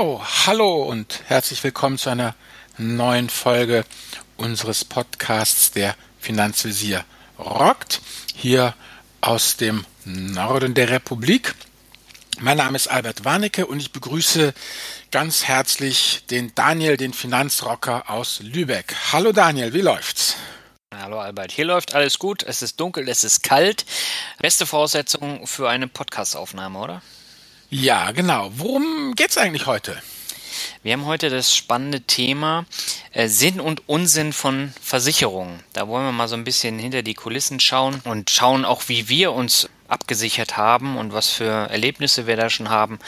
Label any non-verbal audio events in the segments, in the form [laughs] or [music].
Jo, hallo und herzlich willkommen zu einer neuen Folge unseres Podcasts der Finanzvisier rockt, hier aus dem Norden der Republik. Mein Name ist Albert Warnecke und ich begrüße ganz herzlich den Daniel, den Finanzrocker aus Lübeck. Hallo Daniel, wie läuft's? Hallo Albert, hier läuft alles gut, es ist dunkel, es ist kalt. Beste Voraussetzung für eine Podcastaufnahme, oder? Ja, genau. Worum geht's eigentlich heute? Wir haben heute das spannende Thema äh, Sinn und Unsinn von Versicherungen. Da wollen wir mal so ein bisschen hinter die Kulissen schauen und schauen auch, wie wir uns abgesichert haben und was für Erlebnisse wir da schon haben.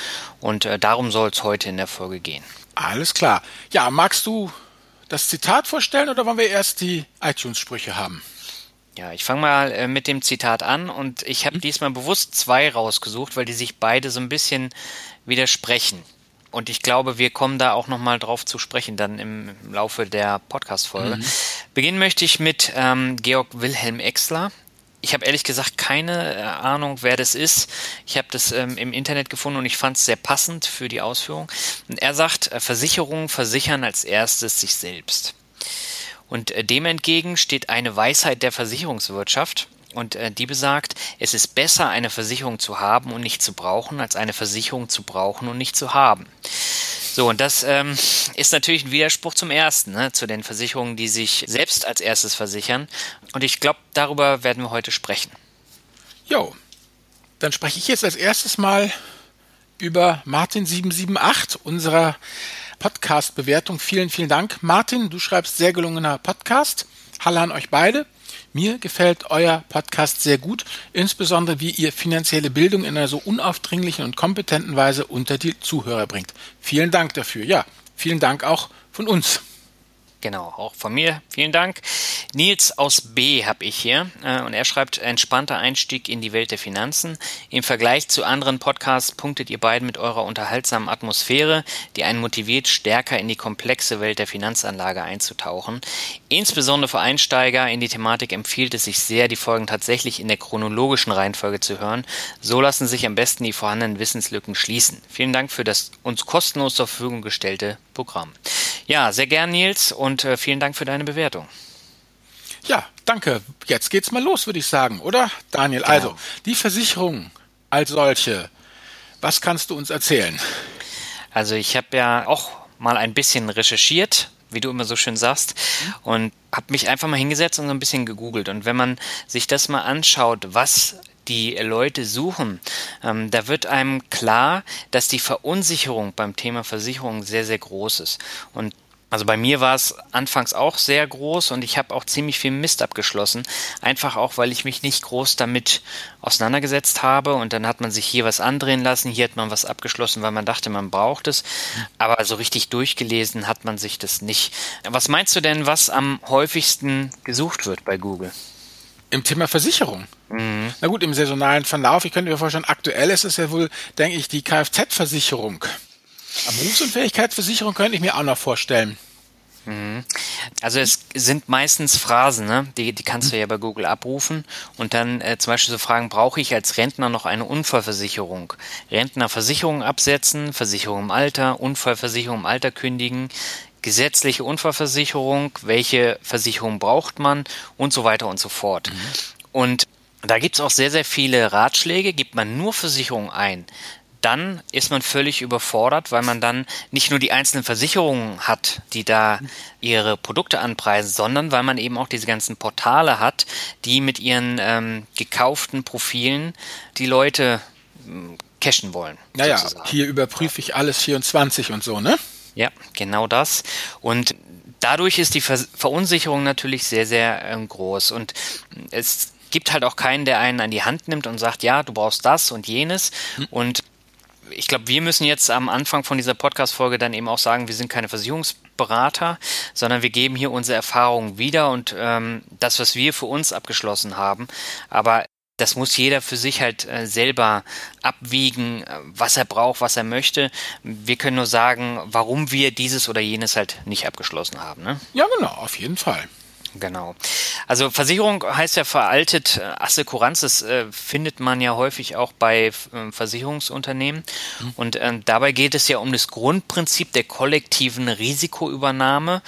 Und äh, darum soll es heute in der Folge gehen. Alles klar. Ja, magst du das Zitat vorstellen oder wollen wir erst die iTunes-Sprüche haben? Ja, ich fange mal äh, mit dem Zitat an und ich habe mhm. diesmal bewusst zwei rausgesucht, weil die sich beide so ein bisschen widersprechen. Und ich glaube, wir kommen da auch nochmal drauf zu sprechen, dann im Laufe der Podcast-Folge. Mhm. Beginnen möchte ich mit ähm, Georg Wilhelm Exler. Ich habe ehrlich gesagt keine äh, Ahnung, wer das ist. Ich habe das ähm, im Internet gefunden und ich fand es sehr passend für die Ausführung. Und er sagt, äh, Versicherungen versichern als erstes sich selbst. Und äh, dem entgegen steht eine Weisheit der Versicherungswirtschaft. Und äh, die besagt, es ist besser, eine Versicherung zu haben und nicht zu brauchen, als eine Versicherung zu brauchen und nicht zu haben. So, und das ähm, ist natürlich ein Widerspruch zum ersten, ne, zu den Versicherungen, die sich selbst als erstes versichern. Und ich glaube, darüber werden wir heute sprechen. Jo, dann spreche ich jetzt als erstes mal über Martin 778, unserer Podcast-Bewertung. Vielen, vielen Dank. Martin, du schreibst sehr gelungener Podcast. Hallo an euch beide. Mir gefällt euer Podcast sehr gut, insbesondere wie ihr finanzielle Bildung in einer so unaufdringlichen und kompetenten Weise unter die Zuhörer bringt. Vielen Dank dafür. Ja, vielen Dank auch von uns. Genau, auch von mir. Vielen Dank. Nils aus B habe ich hier äh, und er schreibt entspannter Einstieg in die Welt der Finanzen. Im Vergleich zu anderen Podcasts punktet ihr beiden mit eurer unterhaltsamen Atmosphäre, die einen motiviert, stärker in die komplexe Welt der Finanzanlage einzutauchen. Insbesondere für Einsteiger in die Thematik empfiehlt es sich sehr, die Folgen tatsächlich in der chronologischen Reihenfolge zu hören. So lassen sich am besten die vorhandenen Wissenslücken schließen. Vielen Dank für das uns kostenlos zur Verfügung gestellte Programm. Ja, sehr gern, Nils, und äh, vielen Dank für deine Bewertung. Ja, danke. Jetzt geht's mal los, würde ich sagen, oder? Daniel, genau. also, die Versicherung als solche, was kannst du uns erzählen? Also, ich habe ja auch mal ein bisschen recherchiert, wie du immer so schön sagst, und habe mich einfach mal hingesetzt und so ein bisschen gegoogelt. Und wenn man sich das mal anschaut, was die Leute suchen, ähm, da wird einem klar, dass die Verunsicherung beim Thema Versicherung sehr, sehr groß ist. Und also bei mir war es anfangs auch sehr groß und ich habe auch ziemlich viel Mist abgeschlossen. Einfach auch, weil ich mich nicht groß damit auseinandergesetzt habe und dann hat man sich hier was andrehen lassen, hier hat man was abgeschlossen, weil man dachte, man braucht es. Aber so richtig durchgelesen hat man sich das nicht. Was meinst du denn, was am häufigsten gesucht wird bei Google? Im Thema Versicherung. Mhm. Na gut, im saisonalen Verlauf, ich könnte mir vorstellen, aktuell ist es ja wohl, denke ich, die Kfz-Versicherung. Berufsunfähigkeitsversicherung könnte ich mir auch noch vorstellen. Mhm. Also es sind meistens Phrasen, ne? die, die kannst du ja bei Google abrufen und dann äh, zum Beispiel so fragen, brauche ich als Rentner noch eine Unfallversicherung? Rentnerversicherung absetzen, Versicherung im Alter, Unfallversicherung im Alter kündigen, gesetzliche Unfallversicherung, welche Versicherung braucht man und so weiter und so fort. Mhm. Und da gibt es auch sehr, sehr viele Ratschläge, gibt man nur Versicherung ein, dann ist man völlig überfordert, weil man dann nicht nur die einzelnen Versicherungen hat, die da ihre Produkte anpreisen, sondern weil man eben auch diese ganzen Portale hat, die mit ihren ähm, gekauften Profilen die Leute ähm, cashen wollen. Naja, sozusagen. hier überprüfe ich alles 24 und so, ne? Ja, genau das. Und dadurch ist die Ver Verunsicherung natürlich sehr, sehr äh, groß. Und es gibt halt auch keinen, der einen an die Hand nimmt und sagt, ja, du brauchst das und jenes. Hm. Und ich glaube, wir müssen jetzt am Anfang von dieser Podcast-Folge dann eben auch sagen, wir sind keine Versicherungsberater, sondern wir geben hier unsere Erfahrungen wieder und ähm, das, was wir für uns abgeschlossen haben. Aber das muss jeder für sich halt äh, selber abwiegen, äh, was er braucht, was er möchte. Wir können nur sagen, warum wir dieses oder jenes halt nicht abgeschlossen haben. Ne? Ja, genau, auf jeden Fall. Genau. Also Versicherung heißt ja veraltet, Assekuranz, das äh, findet man ja häufig auch bei äh, Versicherungsunternehmen. Mhm. Und äh, dabei geht es ja um das Grundprinzip der kollektiven Risikoübernahme.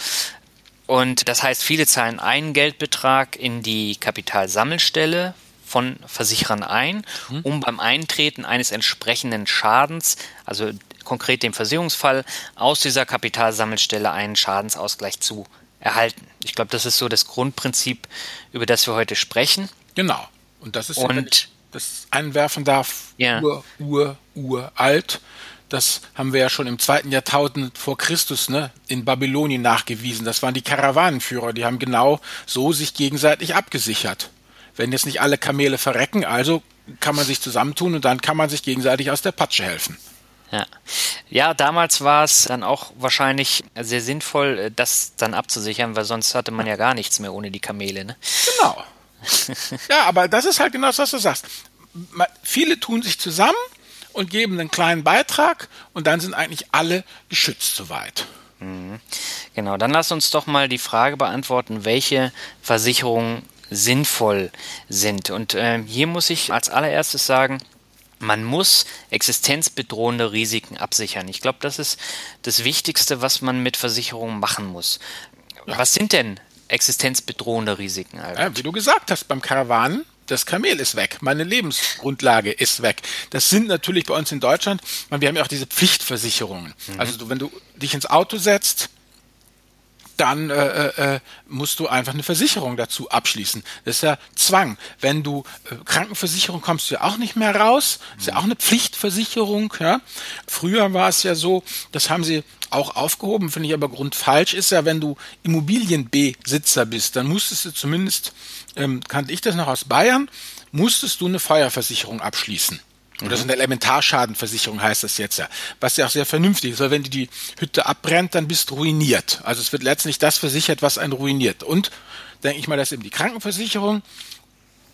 Und das heißt, viele zahlen einen Geldbetrag in die Kapitalsammelstelle von Versicherern ein, mhm. um beim Eintreten eines entsprechenden Schadens, also konkret dem Versicherungsfall, aus dieser Kapitalsammelstelle einen Schadensausgleich zu erhalten. Ich glaube, das ist so das Grundprinzip, über das wir heute sprechen. Genau. Und das ist, Und, wenn ich das einwerfen darf, ja. ur, ur, uralt. Das haben wir ja schon im zweiten Jahrtausend vor Christus ne, in Babylonien nachgewiesen. Das waren die Karawanenführer, die haben genau so sich gegenseitig abgesichert. Wenn jetzt nicht alle Kamele verrecken, also kann man sich zusammentun und dann kann man sich gegenseitig aus der Patsche helfen. Ja. ja, damals war es dann auch wahrscheinlich sehr sinnvoll, äh, das dann abzusichern, weil sonst hatte man ja gar nichts mehr ohne die Kamele. Ne? Genau. [laughs] ja, aber das ist halt genau das, was du sagst. Viele tun sich zusammen und geben einen kleinen Beitrag und dann sind eigentlich alle geschützt soweit. Mhm. Genau, dann lass uns doch mal die Frage beantworten, welche Versicherungen sinnvoll sind. Und äh, hier muss ich als allererstes sagen, man muss existenzbedrohende Risiken absichern. Ich glaube, das ist das Wichtigste, was man mit Versicherungen machen muss. Was sind denn existenzbedrohende Risiken? Ja, wie du gesagt hast, beim Karawanen, das Kamel ist weg, meine Lebensgrundlage ist weg. Das sind natürlich bei uns in Deutschland, wir haben ja auch diese Pflichtversicherungen. Mhm. Also wenn du dich ins Auto setzt, dann äh, äh, äh, musst du einfach eine Versicherung dazu abschließen. Das ist ja Zwang. Wenn du äh, Krankenversicherung kommst du ja auch nicht mehr raus. Ist ja auch eine Pflichtversicherung. Ja? Früher war es ja so, das haben sie auch aufgehoben, finde ich aber grundfalsch, ist ja, wenn du Immobilienbesitzer bist, dann musstest du zumindest, ähm, kannte ich das noch aus Bayern, musstest du eine Feuerversicherung abschließen. Oder so eine Elementarschadenversicherung heißt das jetzt ja. Was ja auch sehr vernünftig ist, weil wenn die Hütte abbrennt, dann bist du ruiniert. Also es wird letztlich das versichert, was einen ruiniert. Und denke ich mal, dass eben die Krankenversicherung,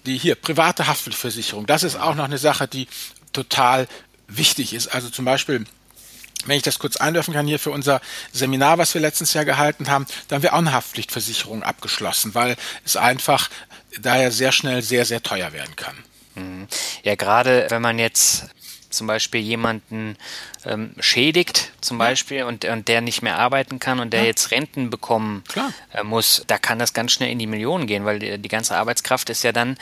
die hier private Haftpflichtversicherung, das ist auch noch eine Sache, die total wichtig ist. Also zum Beispiel, wenn ich das kurz einwerfen kann, hier für unser Seminar, was wir letztes Jahr gehalten haben, da haben wir auch eine Haftpflichtversicherung abgeschlossen, weil es einfach daher sehr schnell sehr, sehr teuer werden kann. Mhm. Ja, gerade wenn man jetzt zum Beispiel jemanden ähm, schädigt, zum Beispiel, und, und der nicht mehr arbeiten kann und der ja. jetzt Renten bekommen äh, muss, da kann das ganz schnell in die Millionen gehen, weil die, die ganze Arbeitskraft ist ja dann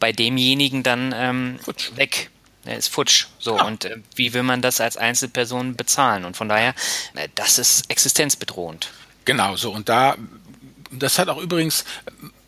bei demjenigen dann ähm, weg. Er ist futsch. So, ja. und äh, wie will man das als Einzelperson bezahlen? Und von daher, äh, das ist existenzbedrohend. Genau, so. Und da, das hat auch übrigens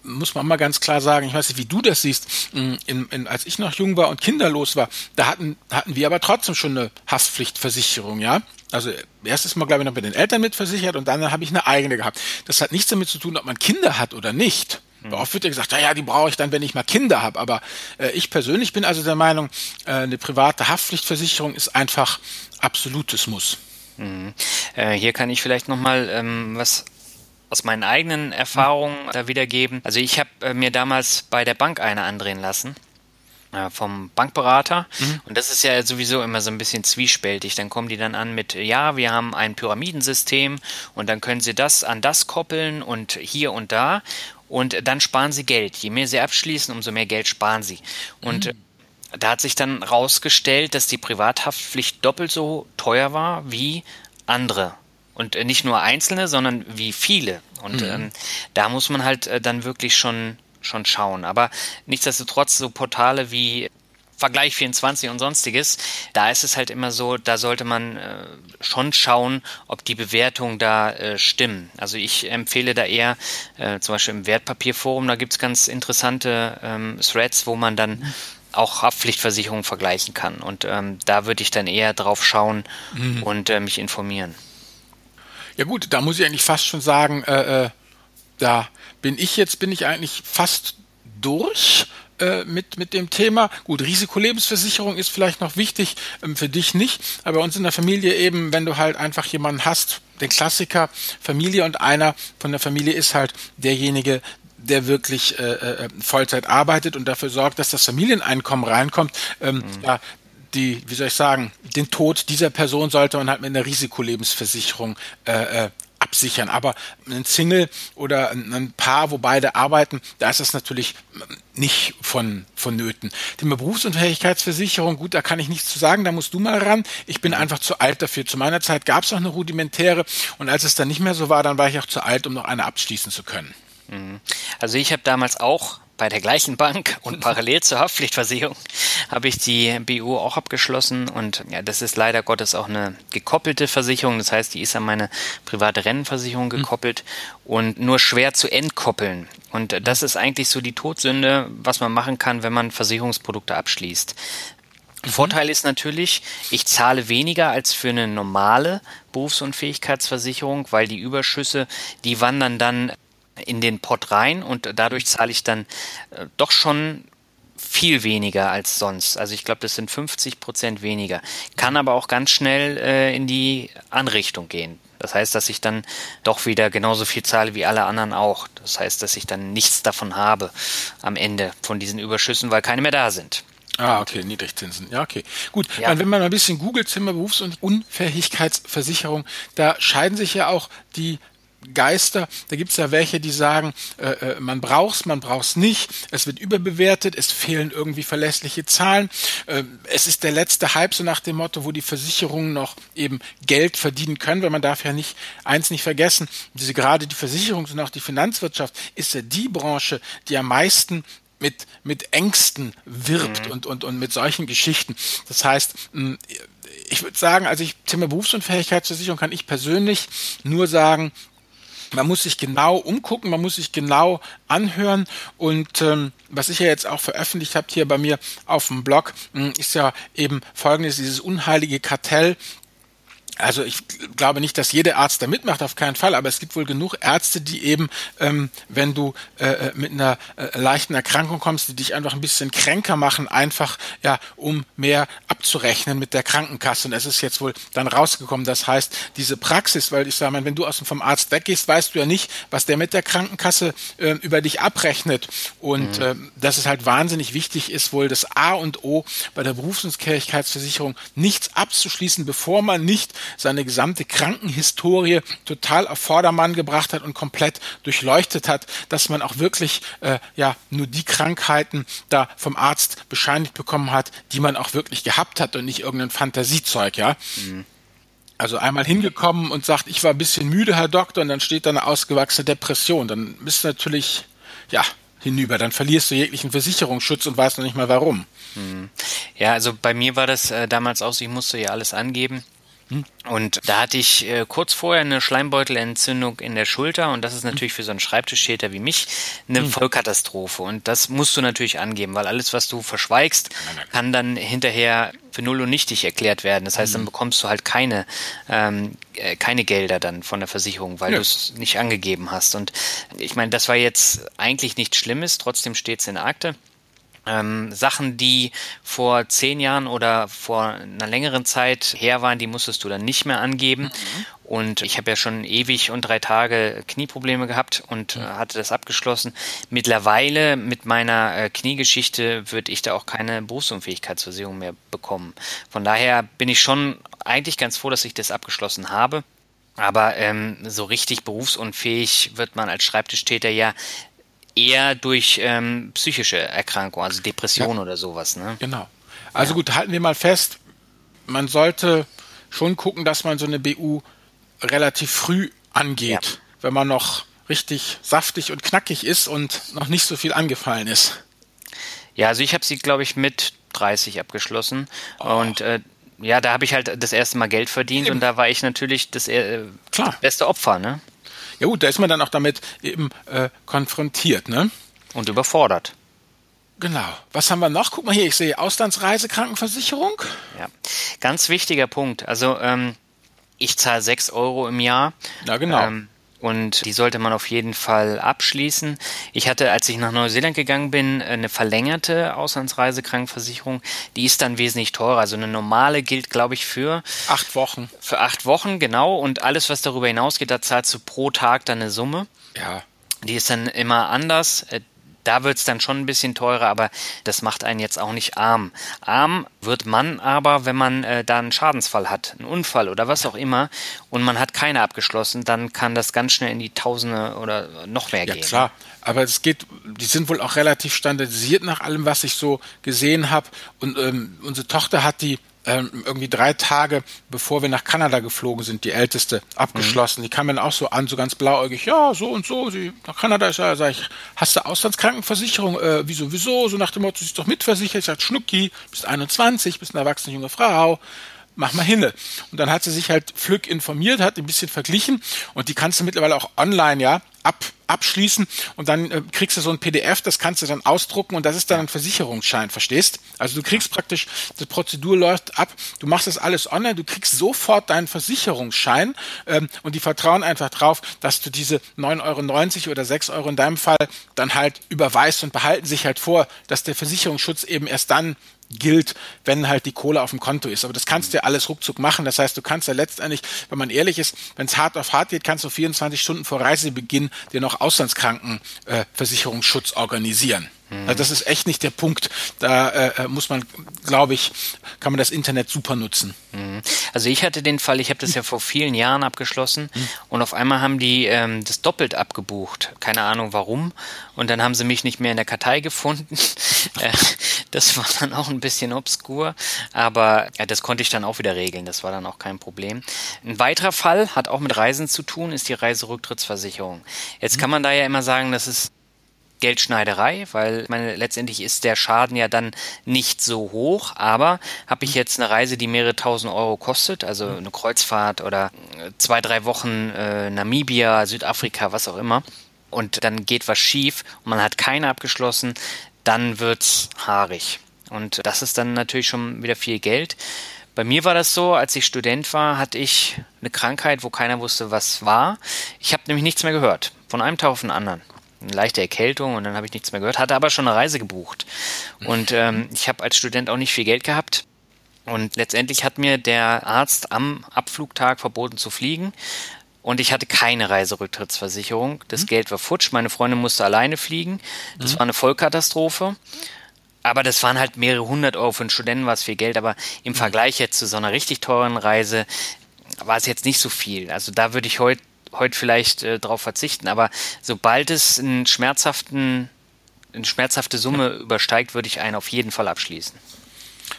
muss man mal ganz klar sagen, ich weiß nicht, wie du das siehst, mm, in, in, als ich noch jung war und kinderlos war, da hatten, hatten wir aber trotzdem schon eine Haftpflichtversicherung, ja. Also erstes Mal, glaube ich, noch mit den Eltern mitversichert und dann habe ich eine eigene gehabt. Das hat nichts damit zu tun, ob man Kinder hat oder nicht. Mhm. Oft wird ja gesagt, naja, die brauche ich dann, wenn ich mal Kinder habe. Aber äh, ich persönlich bin also der Meinung, äh, eine private Haftpflichtversicherung ist einfach absolutes Muss. Mhm. Äh, hier kann ich vielleicht nochmal ähm, was aus meinen eigenen Erfahrungen da wiedergeben. Also ich habe äh, mir damals bei der Bank eine andrehen lassen äh, vom Bankberater. Mhm. Und das ist ja sowieso immer so ein bisschen zwiespältig. Dann kommen die dann an mit, ja, wir haben ein Pyramidensystem und dann können sie das an das koppeln und hier und da. Und dann sparen sie Geld. Je mehr sie abschließen, umso mehr Geld sparen sie. Und mhm. da hat sich dann rausgestellt, dass die Privathaftpflicht doppelt so teuer war wie andere und äh, nicht nur einzelne, sondern wie viele. Und mhm. ähm, da muss man halt äh, dann wirklich schon, schon schauen. Aber nichtsdestotrotz so Portale wie Vergleich 24 und sonstiges, da ist es halt immer so, da sollte man äh, schon schauen, ob die Bewertungen da äh, stimmen. Also ich empfehle da eher, äh, zum Beispiel im Wertpapierforum, da gibt's ganz interessante ähm, Threads, wo man dann mhm. auch Haftpflichtversicherungen vergleichen kann. Und ähm, da würde ich dann eher drauf schauen mhm. und äh, mich informieren. Ja gut, da muss ich eigentlich fast schon sagen, äh, äh, da bin ich jetzt, bin ich eigentlich fast durch äh, mit, mit dem Thema. Gut, Risikolebensversicherung ist vielleicht noch wichtig, ähm, für dich nicht, aber bei uns in der Familie eben, wenn du halt einfach jemanden hast, den Klassiker Familie und einer von der Familie ist halt derjenige, der wirklich äh, äh, Vollzeit arbeitet und dafür sorgt, dass das Familieneinkommen reinkommt, ähm, mhm. ja, die, wie soll ich sagen, den Tod dieser Person sollte man halt mit einer Risikolebensversicherung äh, äh, absichern. Aber ein Single oder ein Paar, wo beide arbeiten, da ist das natürlich nicht von, vonnöten. Thema Berufsunfähigkeitsversicherung, gut, da kann ich nichts zu sagen, da musst du mal ran. Ich bin einfach zu alt dafür. Zu meiner Zeit gab es noch eine rudimentäre und als es dann nicht mehr so war, dann war ich auch zu alt, um noch eine abschließen zu können. Mhm. Also ich habe damals auch bei der gleichen Bank und parallel zur Haftpflichtversicherung [laughs] habe ich die BU auch abgeschlossen und ja, das ist leider Gottes auch eine gekoppelte Versicherung. Das heißt, die ist an meine private Rennenversicherung hm. gekoppelt mhm. und nur schwer zu entkoppeln. Und das ist eigentlich so die Todsünde, was man machen kann, wenn man Versicherungsprodukte abschließt. Mhm. Vorteil ist natürlich, ich zahle weniger als für eine normale Berufsunfähigkeitsversicherung, weil die Überschüsse, die wandern dann in den Pot rein und dadurch zahle ich dann äh, doch schon viel weniger als sonst. Also ich glaube, das sind 50 Prozent weniger. Kann aber auch ganz schnell äh, in die Anrichtung gehen. Das heißt, dass ich dann doch wieder genauso viel zahle wie alle anderen auch. Das heißt, dass ich dann nichts davon habe am Ende von diesen Überschüssen, weil keine mehr da sind. Ah, okay, Niedrigzinsen. Ja, okay. Gut, ja. wenn man mal ein bisschen googelt, Zimmer, Berufs- und Unfähigkeitsversicherung, da scheiden sich ja auch die Geister. Da gibt es ja welche, die sagen, äh, äh man braucht's, man braucht's nicht. Es wird überbewertet, es fehlen irgendwie verlässliche Zahlen. Äh, es ist der letzte Hype, so nach dem Motto, wo die Versicherungen noch eben Geld verdienen können, weil man darf ja nicht eins nicht vergessen. Diese gerade die Versicherungs- und auch die Finanzwirtschaft ist ja die Branche, die am meisten mit, mit Ängsten wirbt mhm. und, und, und mit solchen Geschichten. Das heißt, ich würde sagen, also ich Thema Berufsunfähigkeitsversicherung kann ich persönlich nur sagen, man muss sich genau umgucken, man muss sich genau anhören. Und ähm, was ich ja jetzt auch veröffentlicht habe hier bei mir auf dem Blog, hm, ist ja eben folgendes, dieses unheilige Kartell also ich glaube nicht, dass jeder Arzt da mitmacht, auf keinen Fall, aber es gibt wohl genug Ärzte, die eben, ähm, wenn du äh, äh, mit einer äh, leichten Erkrankung kommst, die dich einfach ein bisschen kränker machen, einfach ja, um mehr abzurechnen mit der Krankenkasse. Und es ist jetzt wohl dann rausgekommen. Das heißt, diese Praxis, weil ich sage mal, wenn du aus dem vom Arzt weggehst, weißt du ja nicht, was der mit der Krankenkasse äh, über dich abrechnet. Und mhm. äh, dass es halt wahnsinnig wichtig ist, wohl das A und O bei der Berufsunfähigkeitsversicherung nichts abzuschließen, bevor man nicht seine gesamte Krankenhistorie total auf Vordermann gebracht hat und komplett durchleuchtet hat, dass man auch wirklich äh, ja nur die Krankheiten da vom Arzt bescheinigt bekommen hat, die man auch wirklich gehabt hat und nicht irgendein Fantasiezeug, ja. Mhm. Also einmal hingekommen und sagt, ich war ein bisschen müde, Herr Doktor, und dann steht da eine ausgewachsene Depression. Dann bist du natürlich, ja, hinüber. Dann verlierst du jeglichen Versicherungsschutz und weißt noch nicht mal warum. Mhm. Ja, also bei mir war das äh, damals auch so, ich musste ja alles angeben. Und da hatte ich äh, kurz vorher eine Schleimbeutelentzündung in der Schulter und das ist natürlich für so einen Schreibtischtäter wie mich eine mhm. Vollkatastrophe. Und das musst du natürlich angeben, weil alles, was du verschweigst, kann dann hinterher für null und nichtig erklärt werden. Das heißt, dann hm. bekommst du halt keine, ähm, äh, keine Gelder dann von der Versicherung, weil ja. du es nicht angegeben hast. Und ich meine, das war jetzt eigentlich nichts Schlimmes, trotzdem steht es in Akte. Ähm, Sachen, die vor zehn Jahren oder vor einer längeren Zeit her waren, die musstest du dann nicht mehr angeben. Mhm. Und ich habe ja schon ewig und drei Tage Knieprobleme gehabt und mhm. hatte das abgeschlossen. Mittlerweile mit meiner äh, Kniegeschichte würde ich da auch keine Berufsunfähigkeitsversicherung mehr bekommen. Von daher bin ich schon eigentlich ganz froh, dass ich das abgeschlossen habe. Aber ähm, so richtig berufsunfähig wird man als Schreibtischtäter ja eher durch ähm, psychische Erkrankungen, also Depressionen ja. oder sowas. Ne? Genau. Also ja. gut, halten wir mal fest, man sollte schon gucken, dass man so eine BU relativ früh angeht, ja. wenn man noch richtig saftig und knackig ist und noch nicht so viel angefallen ist. Ja, also ich habe sie, glaube ich, mit 30 abgeschlossen oh. und äh, ja, da habe ich halt das erste Mal Geld verdient Eben. und da war ich natürlich das, äh, das beste Opfer, ne? Ja gut, da ist man dann auch damit eben äh, konfrontiert, ne? Und überfordert. Genau. Was haben wir noch? Guck mal hier, ich sehe Auslandsreisekrankenversicherung. Ja, ganz wichtiger Punkt. Also ähm, ich zahle 6 Euro im Jahr. Ja, genau. Ähm, und die sollte man auf jeden Fall abschließen. Ich hatte, als ich nach Neuseeland gegangen bin, eine verlängerte Auslandsreisekrankenversicherung. Die ist dann wesentlich teurer. Also eine normale gilt, glaube ich, für acht Wochen. Für acht Wochen, genau. Und alles, was darüber hinausgeht, da zahlst du pro Tag dann eine Summe. Ja. Die ist dann immer anders. Da wird's dann schon ein bisschen teurer, aber das macht einen jetzt auch nicht arm. Arm wird man aber, wenn man äh, da einen Schadensfall hat, einen Unfall oder was auch immer, und man hat keine abgeschlossen, dann kann das ganz schnell in die Tausende oder noch mehr ja, gehen. Ja klar, aber es geht, die sind wohl auch relativ standardisiert nach allem, was ich so gesehen habe. Und ähm, unsere Tochter hat die irgendwie drei Tage bevor wir nach Kanada geflogen sind, die älteste, abgeschlossen. Mhm. Die kam dann auch so an, so ganz blauäugig, ja, so und so, sie nach Kanada ist ja, sag ich, hast du Auslandskrankenversicherung? Äh, wieso, wieso? So nach dem Motto, sie ist doch mitversichert. Ich sag, Schnucki, bist 21, bist eine erwachsene junge Frau mach mal hinne. Und dann hat sie sich halt flück informiert, hat ein bisschen verglichen und die kannst du mittlerweile auch online, ja, ab, abschließen und dann äh, kriegst du so ein PDF, das kannst du dann ausdrucken und das ist dann ein Versicherungsschein, verstehst? Also du kriegst praktisch, die Prozedur läuft ab, du machst das alles online, du kriegst sofort deinen Versicherungsschein ähm, und die vertrauen einfach drauf, dass du diese 9,90 Euro oder 6 Euro in deinem Fall dann halt überweist und behalten sich halt vor, dass der Versicherungsschutz eben erst dann gilt, wenn halt die Kohle auf dem Konto ist. Aber das kannst du ja alles ruckzuck machen. Das heißt, du kannst ja letztendlich, wenn man ehrlich ist, wenn es hart auf hart geht, kannst du 24 Stunden vor Reisebeginn dir noch Auslandskrankenversicherungsschutz äh, organisieren. Also das ist echt nicht der Punkt. Da äh, muss man, glaube ich, kann man das Internet super nutzen. Mhm. Also ich hatte den Fall, ich habe das ja vor vielen Jahren abgeschlossen mhm. und auf einmal haben die ähm, das doppelt abgebucht. Keine Ahnung warum. Und dann haben sie mich nicht mehr in der Kartei gefunden. [laughs] Äh, das war dann auch ein bisschen obskur, aber ja, das konnte ich dann auch wieder regeln. Das war dann auch kein Problem. Ein weiterer Fall hat auch mit Reisen zu tun, ist die Reiserücktrittsversicherung. Jetzt mhm. kann man da ja immer sagen, das ist Geldschneiderei, weil ich meine, letztendlich ist der Schaden ja dann nicht so hoch, aber habe ich jetzt eine Reise, die mehrere tausend Euro kostet, also eine Kreuzfahrt oder zwei, drei Wochen äh, Namibia, Südafrika, was auch immer, und dann geht was schief und man hat keine abgeschlossen, dann wird's haarig. Und das ist dann natürlich schon wieder viel Geld. Bei mir war das so, als ich Student war, hatte ich eine Krankheit, wo keiner wusste, was war. Ich habe nämlich nichts mehr gehört. Von einem Tag auf den anderen eine leichte Erkältung und dann habe ich nichts mehr gehört, hatte aber schon eine Reise gebucht. Und [laughs] ähm, ich habe als Student auch nicht viel Geld gehabt. Und letztendlich hat mir der Arzt am Abflugtag verboten zu fliegen. Und ich hatte keine Reiserücktrittsversicherung. Das mhm. Geld war futsch. Meine Freundin musste alleine fliegen. Das mhm. war eine Vollkatastrophe. Aber das waren halt mehrere hundert Euro für einen Studenten, war es viel Geld. Aber im mhm. Vergleich jetzt zu so einer richtig teuren Reise war es jetzt nicht so viel. Also da würde ich heute heute vielleicht äh, darauf verzichten, aber sobald es einen schmerzhaften, eine schmerzhafte Summe übersteigt, würde ich einen auf jeden Fall abschließen.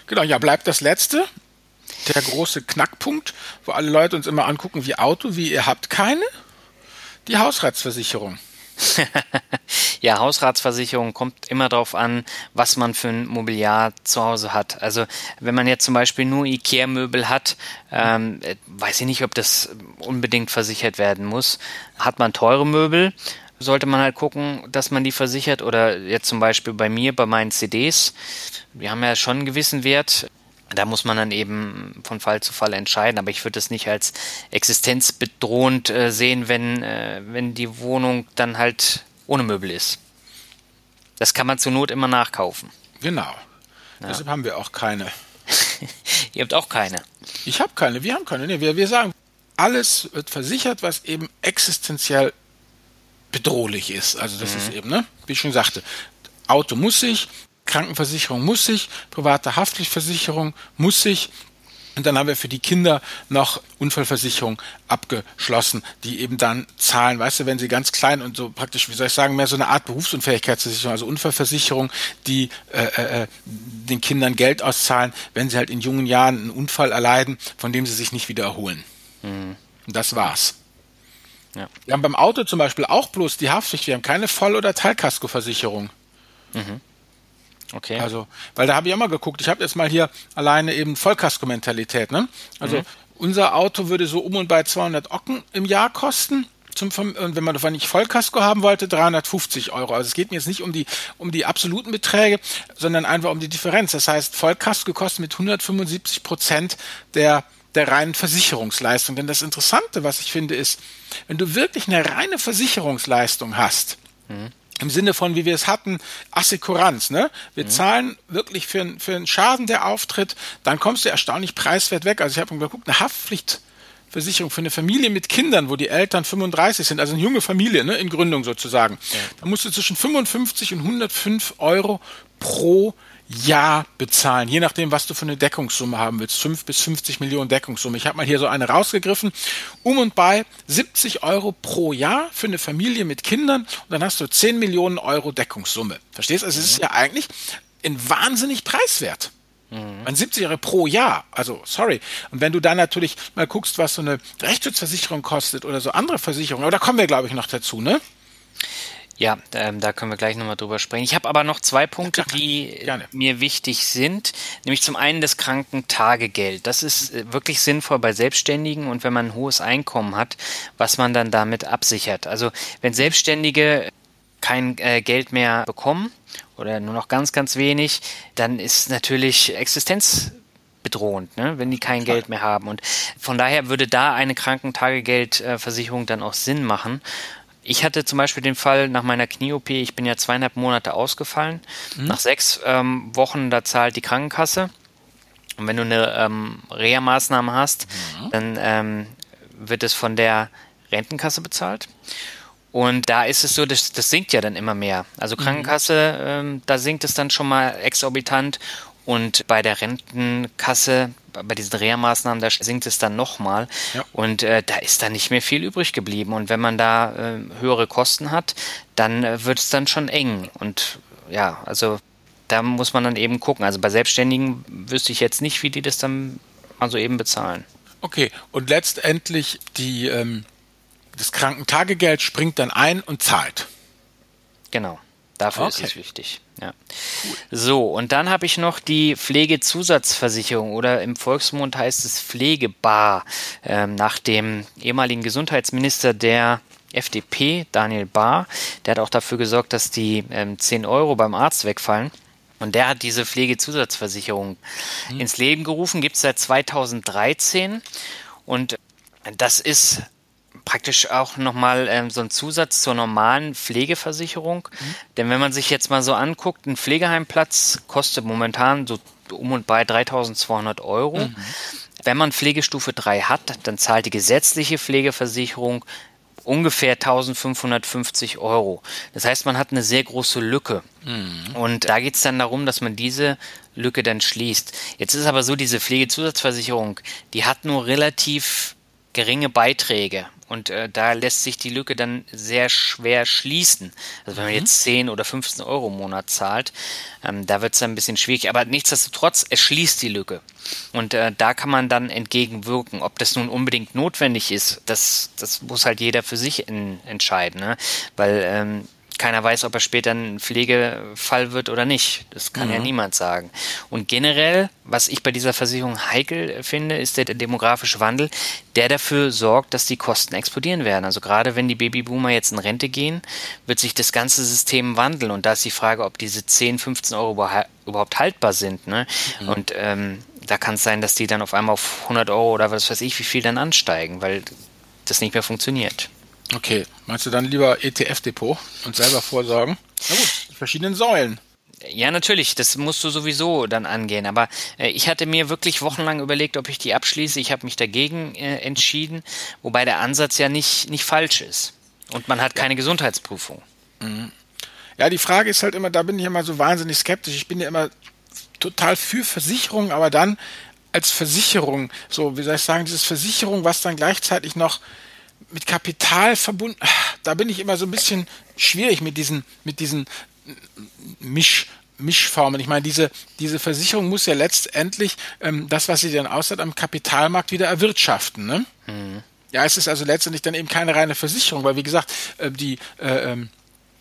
Genau, ja, bleibt das letzte. Der große Knackpunkt, wo alle Leute uns immer angucken wie Auto, wie ihr habt keine. Die Hausratsversicherung. [laughs] ja, Hausratsversicherung kommt immer darauf an, was man für ein Mobiliar zu Hause hat. Also wenn man jetzt zum Beispiel nur Ikea-Möbel hat, ähm, weiß ich nicht, ob das unbedingt versichert werden muss. Hat man teure Möbel, sollte man halt gucken, dass man die versichert. Oder jetzt zum Beispiel bei mir, bei meinen CDs, die haben ja schon einen gewissen Wert. Da muss man dann eben von Fall zu Fall entscheiden, aber ich würde es nicht als existenzbedrohend äh, sehen, wenn, äh, wenn die Wohnung dann halt ohne Möbel ist. Das kann man zur Not immer nachkaufen. Genau. Ja. Deshalb haben wir auch keine. [laughs] Ihr habt auch keine. Ich habe keine, wir haben keine. Nee, wir, wir sagen, alles wird versichert, was eben existenziell bedrohlich ist. Also das mhm. ist eben, ne, wie ich schon sagte, Auto muss sich, Krankenversicherung muss sich, private Haftpflichtversicherung muss sich. Und dann haben wir für die Kinder noch Unfallversicherung abgeschlossen, die eben dann zahlen, weißt du, wenn sie ganz klein und so praktisch, wie soll ich sagen, mehr so eine Art Berufsunfähigkeitsversicherung, also Unfallversicherung, die äh, äh, den Kindern Geld auszahlen, wenn sie halt in jungen Jahren einen Unfall erleiden, von dem sie sich nicht wieder erholen. Mhm. Und das war's. Ja. Wir haben beim Auto zum Beispiel auch bloß die Haftpflicht, wir haben keine Voll- oder Teilkaskoversicherung. Mhm. Okay. Also, weil da habe ich auch mal geguckt. Ich habe jetzt mal hier alleine eben Vollkasko-Mentalität. Ne? Also mhm. unser Auto würde so um und bei 200 Ocken im Jahr kosten. Zum, und wenn man davon nicht Vollkasko haben wollte, 350 Euro. Also es geht mir jetzt nicht um die, um die absoluten Beträge, sondern einfach um die Differenz. Das heißt, Vollkasko kostet mit 175 Prozent der, der reinen Versicherungsleistung. Denn das Interessante, was ich finde, ist, wenn du wirklich eine reine Versicherungsleistung hast, mhm im Sinne von, wie wir es hatten, Assekuranz. Ne? Wir mhm. zahlen wirklich für, für einen Schaden, der auftritt, dann kommst du erstaunlich preiswert weg. Also ich habe geguckt, eine Haftpflicht Versicherung für eine Familie mit Kindern, wo die Eltern 35 sind, also eine junge Familie ne, in Gründung sozusagen, ja. da musst du zwischen 55 und 105 Euro pro Jahr bezahlen, je nachdem, was du für eine Deckungssumme haben willst. 5 bis 50 Millionen Deckungssumme. Ich habe mal hier so eine rausgegriffen. Um und bei 70 Euro pro Jahr für eine Familie mit Kindern und dann hast du 10 Millionen Euro Deckungssumme. Verstehst du? Also es ist ja eigentlich ein wahnsinnig preiswert. Mhm. An 70 Euro pro Jahr. Also, sorry. Und wenn du dann natürlich mal guckst, was so eine Rechtsschutzversicherung kostet oder so andere Versicherungen, aber da kommen wir, glaube ich, noch dazu, ne? Ja, ähm, da können wir gleich nochmal drüber sprechen. Ich habe aber noch zwei Punkte, die Gerne. mir wichtig sind. Nämlich zum einen das Krankentagegeld. Das ist äh, wirklich sinnvoll bei Selbstständigen und wenn man ein hohes Einkommen hat, was man dann damit absichert. Also wenn Selbstständige kein äh, Geld mehr bekommen oder nur noch ganz, ganz wenig, dann ist natürlich Existenz bedrohend, ne, wenn die kein Geld mehr haben. Und von daher würde da eine Krankentagegeldversicherung dann auch Sinn machen. Ich hatte zum Beispiel den Fall nach meiner Knie-OP, ich bin ja zweieinhalb Monate ausgefallen. Mhm. Nach sechs ähm, Wochen, da zahlt die Krankenkasse. Und wenn du eine ähm, Reha-Maßnahme hast, mhm. dann ähm, wird es von der Rentenkasse bezahlt. Und da ist es so, das, das sinkt ja dann immer mehr. Also mhm. Krankenkasse, ähm, da sinkt es dann schon mal exorbitant. Und bei der Rentenkasse, bei diesen Reha-Maßnahmen, da sinkt es dann nochmal. Ja. Und äh, da ist dann nicht mehr viel übrig geblieben. Und wenn man da äh, höhere Kosten hat, dann äh, wird es dann schon eng. Und ja, also da muss man dann eben gucken. Also bei Selbstständigen wüsste ich jetzt nicht, wie die das dann mal so eben bezahlen. Okay, und letztendlich die ähm, das Krankentagegeld springt dann ein und zahlt. Genau. Dafür okay. ist es wichtig. Ja. So, und dann habe ich noch die Pflegezusatzversicherung oder im Volksmund heißt es Pflegebar, ähm, nach dem ehemaligen Gesundheitsminister der FDP, Daniel Bahr. Der hat auch dafür gesorgt, dass die ähm, 10 Euro beim Arzt wegfallen. Und der hat diese Pflegezusatzversicherung hm. ins Leben gerufen, gibt es seit 2013. Und das ist praktisch auch nochmal ähm, so ein Zusatz zur normalen Pflegeversicherung. Mhm. Denn wenn man sich jetzt mal so anguckt, ein Pflegeheimplatz kostet momentan so um und bei 3200 Euro. Mhm. Wenn man Pflegestufe 3 hat, dann zahlt die gesetzliche Pflegeversicherung ungefähr 1550 Euro. Das heißt, man hat eine sehr große Lücke. Mhm. Und da geht es dann darum, dass man diese Lücke dann schließt. Jetzt ist aber so, diese Pflegezusatzversicherung, die hat nur relativ geringe Beiträge. Und äh, da lässt sich die Lücke dann sehr schwer schließen. Also wenn man mhm. jetzt 10 oder 15 Euro im Monat zahlt, ähm, da wird es dann ein bisschen schwierig. Aber nichtsdestotrotz, es schließt die Lücke. Und äh, da kann man dann entgegenwirken. Ob das nun unbedingt notwendig ist, das, das muss halt jeder für sich in, entscheiden. Ne? Weil ähm, keiner weiß, ob er später ein Pflegefall wird oder nicht. Das kann mhm. ja niemand sagen. Und generell, was ich bei dieser Versicherung heikel finde, ist der demografische Wandel, der dafür sorgt, dass die Kosten explodieren werden. Also gerade wenn die Babyboomer jetzt in Rente gehen, wird sich das ganze System wandeln. Und da ist die Frage, ob diese 10, 15 Euro überhaupt haltbar sind. Ne? Mhm. Und ähm, da kann es sein, dass die dann auf einmal auf 100 Euro oder was weiß ich, wie viel dann ansteigen, weil das nicht mehr funktioniert. Okay, meinst du dann lieber ETF-Depot und selber vorsorgen? Na gut, die verschiedenen Säulen. Ja, natürlich, das musst du sowieso dann angehen. Aber äh, ich hatte mir wirklich wochenlang überlegt, ob ich die abschließe. Ich habe mich dagegen äh, entschieden, wobei der Ansatz ja nicht, nicht falsch ist. Und man hat keine Gesundheitsprüfung. Mhm. Ja, die Frage ist halt immer, da bin ich immer so wahnsinnig skeptisch. Ich bin ja immer total für Versicherung, aber dann als Versicherung, so wie soll ich sagen, dieses Versicherung, was dann gleichzeitig noch mit Kapital verbunden, da bin ich immer so ein bisschen schwierig mit diesen, mit diesen Misch, Mischformen. Ich meine, diese, diese Versicherung muss ja letztendlich ähm, das, was sie dann aussieht, am Kapitalmarkt wieder erwirtschaften. Ne? Mhm. Ja, es ist also letztendlich dann eben keine reine Versicherung, weil wie gesagt, äh, die äh, ähm,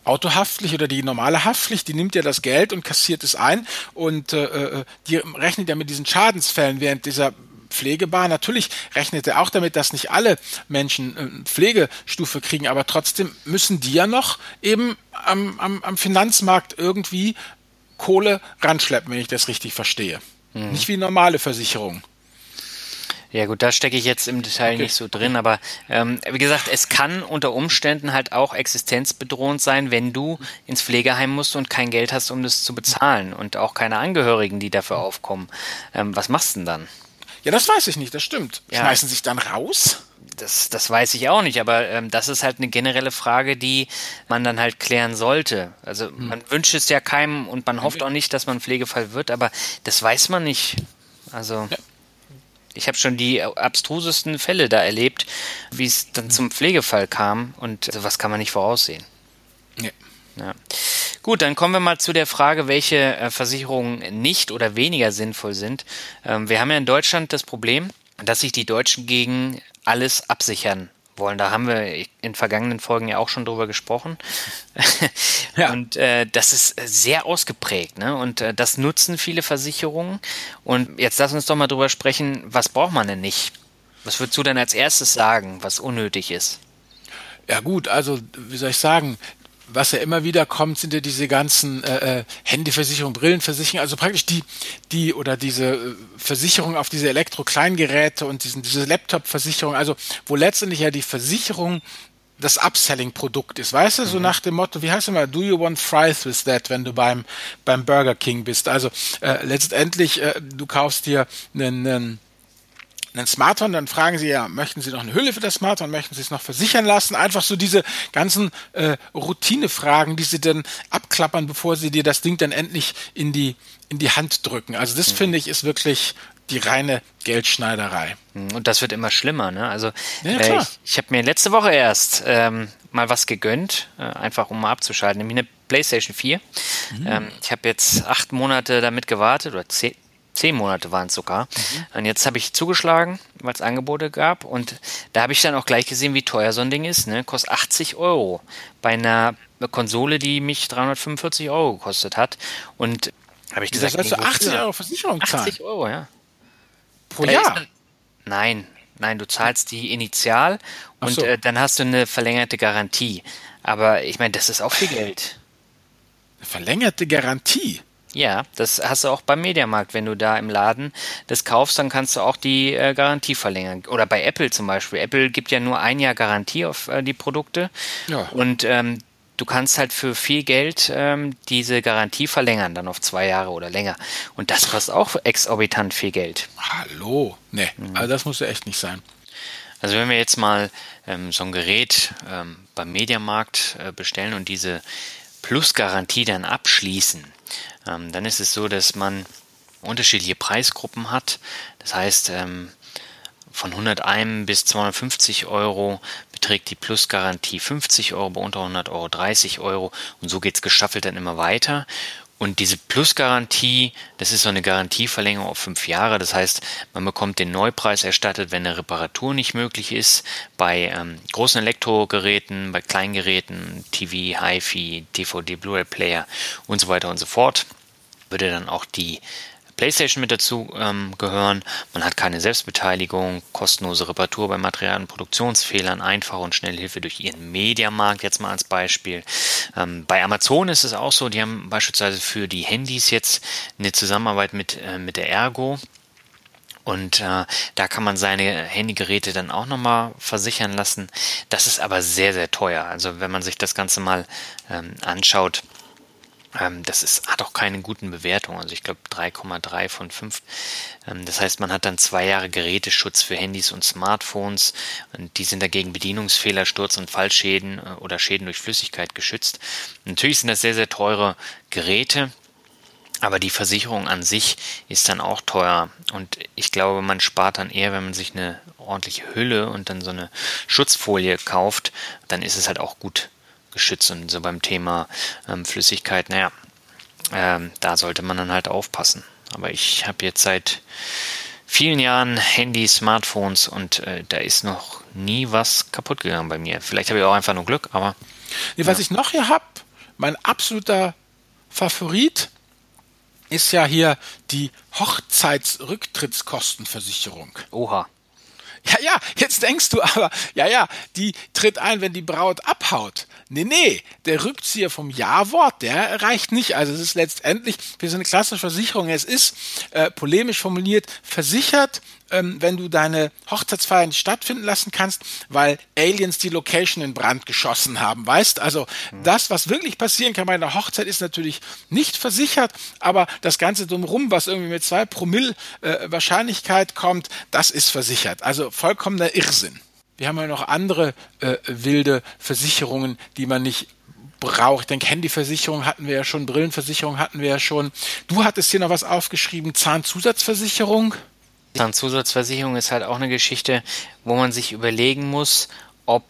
Autohaftpflicht oder die normale Haftpflicht, die nimmt ja das Geld und kassiert es ein und äh, äh die rechnet ja mit diesen Schadensfällen während dieser pflegebar. Natürlich rechnet er auch damit, dass nicht alle Menschen äh, Pflegestufe kriegen, aber trotzdem müssen die ja noch eben am, am, am Finanzmarkt irgendwie Kohle ranschleppen, wenn ich das richtig verstehe. Mhm. Nicht wie normale Versicherungen. Ja gut, da stecke ich jetzt im Detail okay. nicht so drin, aber ähm, wie gesagt, es kann unter Umständen halt auch existenzbedrohend sein, wenn du ins Pflegeheim musst und kein Geld hast, um das zu bezahlen und auch keine Angehörigen, die dafür aufkommen. Ähm, was machst du denn dann? Ja, das weiß ich nicht, das stimmt. Ja. Schmeißen sich dann raus? Das, das weiß ich auch nicht, aber ähm, das ist halt eine generelle Frage, die man dann halt klären sollte. Also hm. man wünscht es ja keinem und man hofft auch nicht, dass man Pflegefall wird, aber das weiß man nicht. Also ja. ich habe schon die abstrusesten Fälle da erlebt, wie es dann zum Pflegefall kam und also was kann man nicht voraussehen. Ja. ja. Gut, dann kommen wir mal zu der Frage, welche äh, Versicherungen nicht oder weniger sinnvoll sind. Ähm, wir haben ja in Deutschland das Problem, dass sich die Deutschen gegen alles absichern wollen. Da haben wir in vergangenen Folgen ja auch schon drüber gesprochen. [laughs] ja. Und äh, das ist sehr ausgeprägt. Ne? Und äh, das nutzen viele Versicherungen. Und jetzt lass uns doch mal drüber sprechen, was braucht man denn nicht? Was würdest du denn als erstes sagen, was unnötig ist? Ja gut, also wie soll ich sagen, was ja immer wieder kommt, sind ja diese ganzen äh, äh Handyversicherungen, Brillenversicherungen, also praktisch die, die oder diese äh, Versicherung auf diese Elektro-Kleingeräte und diesen, diese Laptop-Versicherung, also wo letztendlich ja die Versicherung das Upselling-Produkt ist, weißt du, so mhm. nach dem Motto, wie heißt es mal, do you want fries with that, wenn du beim, beim Burger King bist? Also äh, letztendlich, äh, du kaufst dir einen, einen ein Smartphone, dann fragen Sie ja, möchten Sie noch eine Hülle für das Smartphone, möchten Sie es noch versichern lassen? Einfach so diese ganzen äh, Routinefragen, die Sie dann abklappern, bevor Sie dir das Ding dann endlich in die, in die Hand drücken. Also das mhm. finde ich ist wirklich die reine Geldschneiderei. Mhm, und das wird immer schlimmer, ne? Also ja, äh, ich, ich habe mir letzte Woche erst ähm, mal was gegönnt, äh, einfach um mal abzuschalten, nämlich eine PlayStation 4. Mhm. Ähm, ich habe jetzt acht Monate damit gewartet oder zehn, Zehn Monate waren es sogar. Mhm. Und jetzt habe ich zugeschlagen, weil es Angebote gab. Und da habe ich dann auch gleich gesehen, wie teuer so ein Ding ist. Ne? Kostet 80 Euro. Bei einer Konsole, die mich 345 Euro gekostet hat. Und habe ich gesagt, das heißt nee, 80 Euro Versicherung zahlen? 80 Euro, ja. Pro da Jahr? Dann, nein, nein, du zahlst die initial und so. äh, dann hast du eine verlängerte Garantie. Aber ich meine, das ist auch viel Geld. Eine verlängerte Garantie? Ja, das hast du auch beim Mediamarkt. Wenn du da im Laden das kaufst, dann kannst du auch die äh, Garantie verlängern. Oder bei Apple zum Beispiel. Apple gibt ja nur ein Jahr Garantie auf äh, die Produkte. Ja. Und ähm, du kannst halt für viel Geld ähm, diese Garantie verlängern, dann auf zwei Jahre oder länger. Und das kostet auch exorbitant viel Geld. Hallo? Nee, mhm. also das muss ja echt nicht sein. Also wenn wir jetzt mal ähm, so ein Gerät ähm, beim Mediamarkt äh, bestellen und diese Plusgarantie dann abschließen, dann ist es so, dass man unterschiedliche Preisgruppen hat. Das heißt, ähm, von 101 bis 250 Euro beträgt die Plusgarantie 50 Euro, bei unter 100 Euro 30 Euro und so geht es gestaffelt dann immer weiter. Und diese Plusgarantie, das ist so eine Garantieverlängerung auf fünf Jahre. Das heißt, man bekommt den Neupreis erstattet, wenn eine Reparatur nicht möglich ist. Bei ähm, großen Elektrogeräten, bei Kleingeräten, TV, HiFi, DVD, Blu-ray-Player und so weiter und so fort würde dann auch die PlayStation mit dazu ähm, gehören. Man hat keine Selbstbeteiligung, kostenlose Reparatur bei Material- und Produktionsfehlern, einfache und schnelle Hilfe durch ihren Mediamarkt, jetzt mal als Beispiel. Ähm, bei Amazon ist es auch so, die haben beispielsweise für die Handys jetzt eine Zusammenarbeit mit, äh, mit der Ergo. Und äh, da kann man seine Handygeräte dann auch nochmal versichern lassen. Das ist aber sehr, sehr teuer. Also wenn man sich das Ganze mal ähm, anschaut, ähm, das ist, hat auch keine guten Bewertungen. Also ich glaube 3,3 von 5. Ähm, das heißt, man hat dann zwei Jahre Geräteschutz für Handys und Smartphones. Und die sind dagegen Bedienungsfehler, Sturz- und Fallschäden äh, oder Schäden durch Flüssigkeit geschützt. Natürlich sind das sehr, sehr teure Geräte. Aber die Versicherung an sich ist dann auch teuer. Und ich glaube, man spart dann eher, wenn man sich eine ordentliche Hülle und dann so eine Schutzfolie kauft. Dann ist es halt auch gut geschützt. Und so beim Thema ähm, Flüssigkeit, naja, ähm, da sollte man dann halt aufpassen. Aber ich habe jetzt seit vielen Jahren Handys, Smartphones und äh, da ist noch nie was kaputt gegangen bei mir. Vielleicht habe ich auch einfach nur Glück, aber. Nee, was ja. ich noch hier habe, mein absoluter Favorit ist ja hier die Hochzeitsrücktrittskostenversicherung. Oha. Ja, ja, jetzt denkst du aber, ja, ja, die tritt ein, wenn die Braut abhaut. Nee, nee, der Rückzieher vom Ja-Wort, der reicht nicht. Also es ist letztendlich für so eine klassische Versicherung, es ist äh, polemisch formuliert versichert, ähm, wenn du deine Hochzeitsfeier nicht stattfinden lassen kannst, weil Aliens die Location in Brand geschossen haben, weißt? Also mhm. das, was wirklich passieren kann bei einer Hochzeit, ist natürlich nicht versichert, aber das Ganze drumherum, was irgendwie mit zwei Promille äh, Wahrscheinlichkeit kommt, das ist versichert. Also vollkommener Irrsinn. Wir haben ja noch andere äh, wilde Versicherungen, die man nicht braucht. Ich denke, Handyversicherung hatten wir ja schon, Brillenversicherung hatten wir ja schon. Du hattest hier noch was aufgeschrieben, Zahnzusatzversicherung. Zahnzusatzversicherung ist halt auch eine Geschichte, wo man sich überlegen muss, ob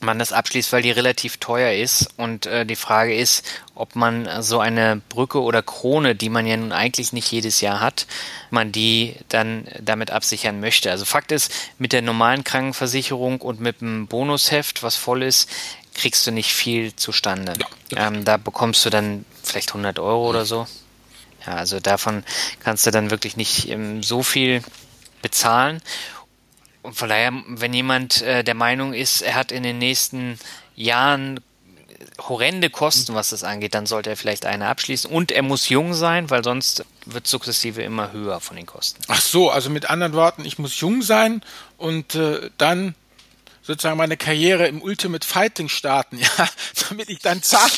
man das abschließt, weil die relativ teuer ist. Und äh, die Frage ist, ob man so eine Brücke oder Krone, die man ja nun eigentlich nicht jedes Jahr hat, man die dann damit absichern möchte. Also Fakt ist, mit der normalen Krankenversicherung und mit dem Bonusheft, was voll ist, kriegst du nicht viel zustande. Ja. Ähm, da bekommst du dann vielleicht 100 Euro oder so. Ja, also davon kannst du dann wirklich nicht ähm, so viel bezahlen. Und von daher, wenn jemand äh, der Meinung ist, er hat in den nächsten Jahren horrende Kosten, was das angeht, dann sollte er vielleicht eine abschließen. Und er muss jung sein, weil sonst wird sukzessive immer höher von den Kosten. Ach so, also mit anderen Worten, ich muss jung sein und äh, dann sozusagen meine Karriere im Ultimate Fighting starten, [laughs] ja, damit ich dann zack,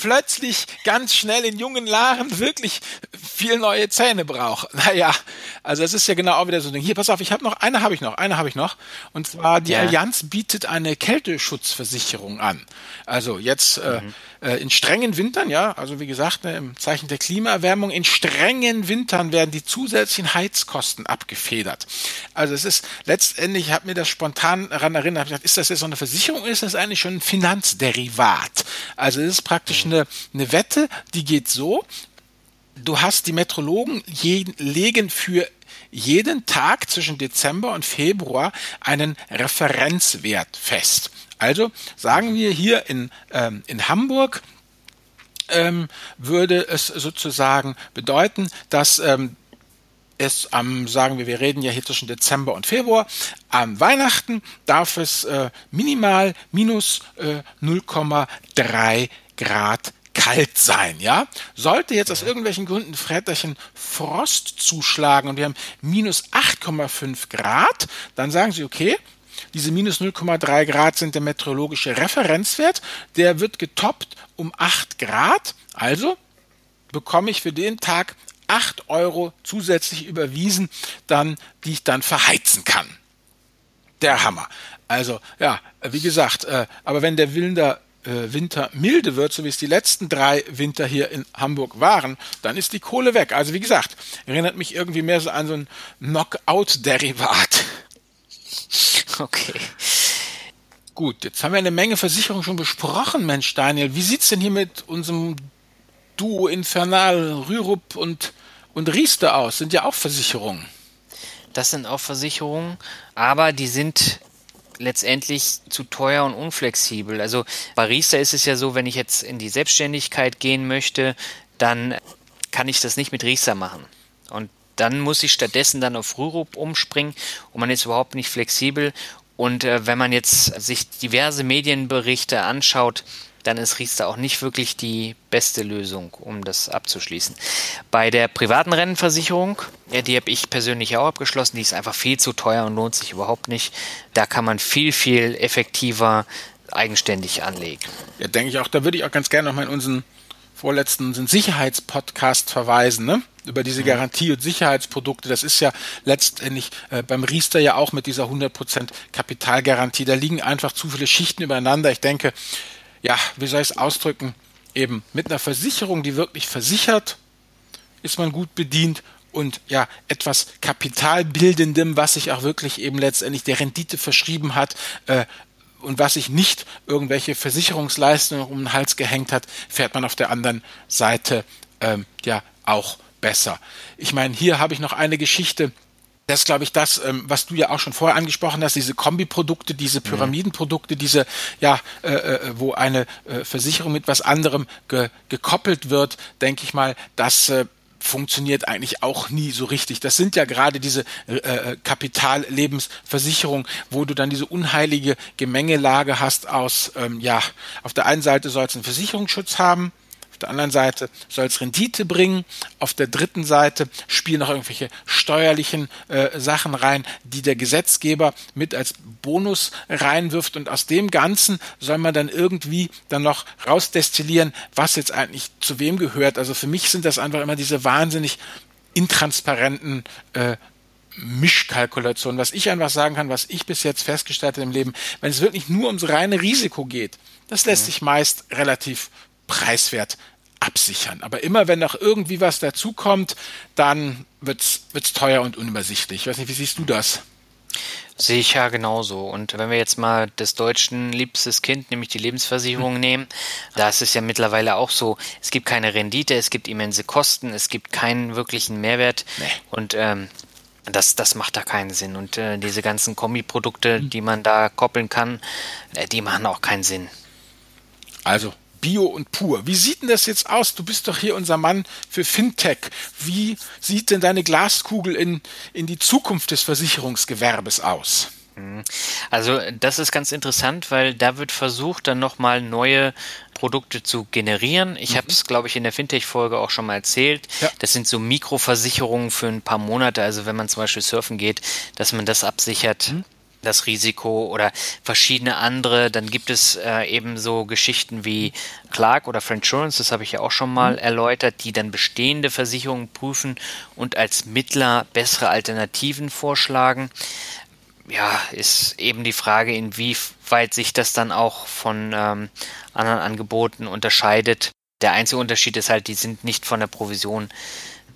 plötzlich ganz schnell in jungen Jahren wirklich viel neue Zähne brauche. [laughs] Naja, also es ist ja genau auch wieder so ein Ding. Hier, pass auf, ich habe noch, eine habe ich noch, eine habe ich noch. Und zwar die ja. Allianz bietet eine Kälteschutzversicherung an. Also jetzt äh, mhm. äh, in strengen Wintern, ja, also wie gesagt, ne, im Zeichen der Klimaerwärmung, in strengen Wintern werden die zusätzlichen Heizkosten abgefedert. Also es ist letztendlich, ich habe mir das spontan daran erinnert, gedacht, ist das jetzt so eine Versicherung ist das eigentlich schon ein Finanzderivat? Also es ist praktisch eine, eine Wette, die geht so, du hast die Metrologen je, legen für jeden Tag zwischen Dezember und Februar einen Referenzwert fest. Also sagen wir hier in, ähm, in Hamburg, ähm, würde es sozusagen bedeuten, dass ähm, es am, sagen wir, wir reden ja hier zwischen Dezember und Februar, am Weihnachten darf es äh, minimal minus äh, 0,3 Grad kalt sein, ja? Sollte jetzt aus irgendwelchen Gründen Fredderchen Frost zuschlagen und wir haben minus 8,5 Grad, dann sagen Sie, okay, diese minus 0,3 Grad sind der meteorologische Referenzwert, der wird getoppt um 8 Grad, also bekomme ich für den Tag 8 Euro zusätzlich überwiesen, dann, die ich dann verheizen kann. Der Hammer. Also, ja, wie gesagt, äh, aber wenn der Wilder äh, Winter milde wird, so wie es die letzten drei Winter hier in Hamburg waren, dann ist die Kohle weg. Also wie gesagt, erinnert mich irgendwie mehr so an so ein Knockout-Derivat. [laughs] Okay. Gut, jetzt haben wir eine Menge Versicherungen schon besprochen, Mensch Daniel. Wie sieht's denn hier mit unserem Duo Infernal, Rürup und und Riester aus sind ja auch Versicherungen. Das sind auch Versicherungen, aber die sind letztendlich zu teuer und unflexibel. Also bei Riester ist es ja so, wenn ich jetzt in die Selbstständigkeit gehen möchte, dann kann ich das nicht mit Riester machen. Und dann muss ich stattdessen dann auf Rürup umspringen und man ist überhaupt nicht flexibel. Und äh, wenn man jetzt sich diverse Medienberichte anschaut, dann ist Riester auch nicht wirklich die beste Lösung, um das abzuschließen. Bei der privaten Rennenversicherung, ja, die habe ich persönlich auch abgeschlossen, die ist einfach viel zu teuer und lohnt sich überhaupt nicht. Da kann man viel, viel effektiver eigenständig anlegen. Ja, denke ich auch. Da würde ich auch ganz gerne nochmal in unseren vorletzten Sicherheitspodcast verweisen, ne? über diese mhm. Garantie- und Sicherheitsprodukte. Das ist ja letztendlich äh, beim Riester ja auch mit dieser 100% Kapitalgarantie. Da liegen einfach zu viele Schichten übereinander. Ich denke, ja, wie soll ich es ausdrücken, eben mit einer Versicherung, die wirklich versichert, ist man gut bedient und ja, etwas Kapitalbildendem, was sich auch wirklich eben letztendlich der Rendite verschrieben hat, äh, und was sich nicht irgendwelche Versicherungsleistungen um den Hals gehängt hat, fährt man auf der anderen Seite ähm, ja auch besser. Ich meine, hier habe ich noch eine Geschichte, das ist, glaube ich, das, ähm, was du ja auch schon vorher angesprochen hast, diese Kombiprodukte, diese. Pyramidenprodukte, diese, ja, äh, äh, wo eine äh, Versicherung mit was anderem ge gekoppelt wird, denke ich mal, das äh, funktioniert eigentlich auch nie so richtig. Das sind ja gerade diese äh, äh Kapitallebensversicherungen, wo du dann diese unheilige Gemengelage hast aus, ähm, ja, auf der einen Seite sollst du einen Versicherungsschutz haben, der anderen Seite soll es Rendite bringen, auf der dritten Seite spielen noch irgendwelche steuerlichen äh, Sachen rein, die der Gesetzgeber mit als Bonus reinwirft und aus dem Ganzen soll man dann irgendwie dann noch rausdestillieren, was jetzt eigentlich zu wem gehört. Also für mich sind das einfach immer diese wahnsinnig intransparenten äh, Mischkalkulation. Was ich einfach sagen kann, was ich bis jetzt festgestellt habe im Leben, wenn es wirklich nur ums reine Risiko geht, das lässt mhm. sich meist relativ preiswert absichern. Aber immer wenn noch irgendwie was dazukommt, dann wird's wird's teuer und unübersichtlich. Ich weiß nicht, wie siehst du das? Sehe ich ja genauso. Und wenn wir jetzt mal das deutschen liebstes Kind, nämlich die Lebensversicherung hm. nehmen, da ist es ja mittlerweile auch so, es gibt keine Rendite, es gibt immense Kosten, es gibt keinen wirklichen Mehrwert. Nee. Und ähm, das, das macht da keinen Sinn. Und äh, diese ganzen Kombiprodukte, hm. die man da koppeln kann, äh, die machen auch keinen Sinn. Also Bio und pur. Wie sieht denn das jetzt aus? Du bist doch hier unser Mann für Fintech. Wie sieht denn deine Glaskugel in, in die Zukunft des Versicherungsgewerbes aus? Mhm. Also das ist ganz interessant, weil da wird versucht, dann nochmal neue Produkte zu generieren. Ich mhm. habe es, glaube ich, in der Fintech-Folge auch schon mal erzählt. Ja. Das sind so Mikroversicherungen für ein paar Monate. Also wenn man zum Beispiel surfen geht, dass man das absichert. Mhm das Risiko oder verschiedene andere. Dann gibt es äh, eben so Geschichten wie Clark oder Insurance, das habe ich ja auch schon mal mhm. erläutert, die dann bestehende Versicherungen prüfen und als Mittler bessere Alternativen vorschlagen. Ja, ist eben die Frage, inwieweit sich das dann auch von ähm, anderen Angeboten unterscheidet. Der einzige Unterschied ist halt, die sind nicht von der Provision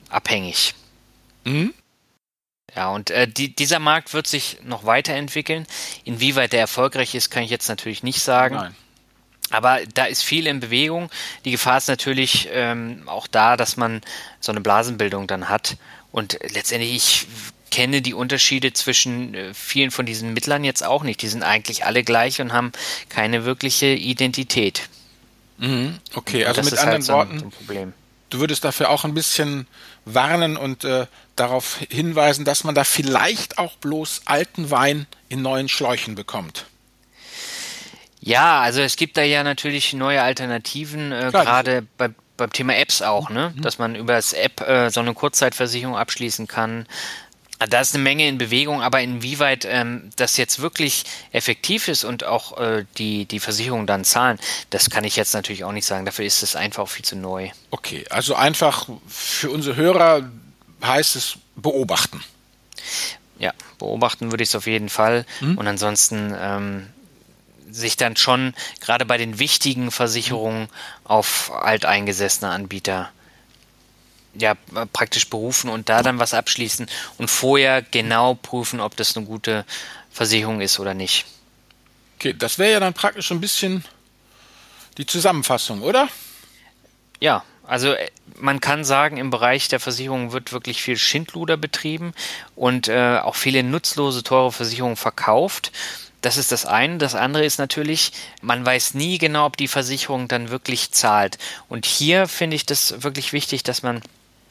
abhängig. Mhm. Ja, und äh, die, dieser Markt wird sich noch weiterentwickeln. Inwieweit der erfolgreich ist, kann ich jetzt natürlich nicht sagen. Nein. Aber da ist viel in Bewegung. Die Gefahr ist natürlich ähm, auch da, dass man so eine Blasenbildung dann hat. Und letztendlich, ich kenne die Unterschiede zwischen äh, vielen von diesen Mittlern jetzt auch nicht. Die sind eigentlich alle gleich und haben keine wirkliche Identität. Mhm, okay, also mit anderen halt so Worten, so ein Problem du würdest dafür auch ein bisschen warnen und äh, darauf hinweisen, dass man da vielleicht auch bloß alten Wein in neuen Schläuchen bekommt. Ja, also es gibt da ja natürlich neue Alternativen, äh, gerade bei, beim Thema Apps auch, ne? Mhm. dass man über das App äh, so eine Kurzzeitversicherung abschließen kann. Da ist eine Menge in Bewegung, aber inwieweit ähm, das jetzt wirklich effektiv ist und auch äh, die, die Versicherungen dann zahlen, das kann ich jetzt natürlich auch nicht sagen. Dafür ist es einfach viel zu neu. Okay, also einfach für unsere Hörer heißt es beobachten. Ja, beobachten würde ich es auf jeden Fall. Hm? Und ansonsten ähm, sich dann schon gerade bei den wichtigen Versicherungen auf alteingesessene Anbieter ja, praktisch berufen und da dann was abschließen und vorher genau prüfen, ob das eine gute Versicherung ist oder nicht. Okay, das wäre ja dann praktisch ein bisschen die Zusammenfassung, oder? Ja, also äh, man kann sagen, im Bereich der Versicherung wird wirklich viel Schindluder betrieben und äh, auch viele nutzlose, teure Versicherungen verkauft. Das ist das eine. Das andere ist natürlich, man weiß nie genau, ob die Versicherung dann wirklich zahlt. Und hier finde ich das wirklich wichtig, dass man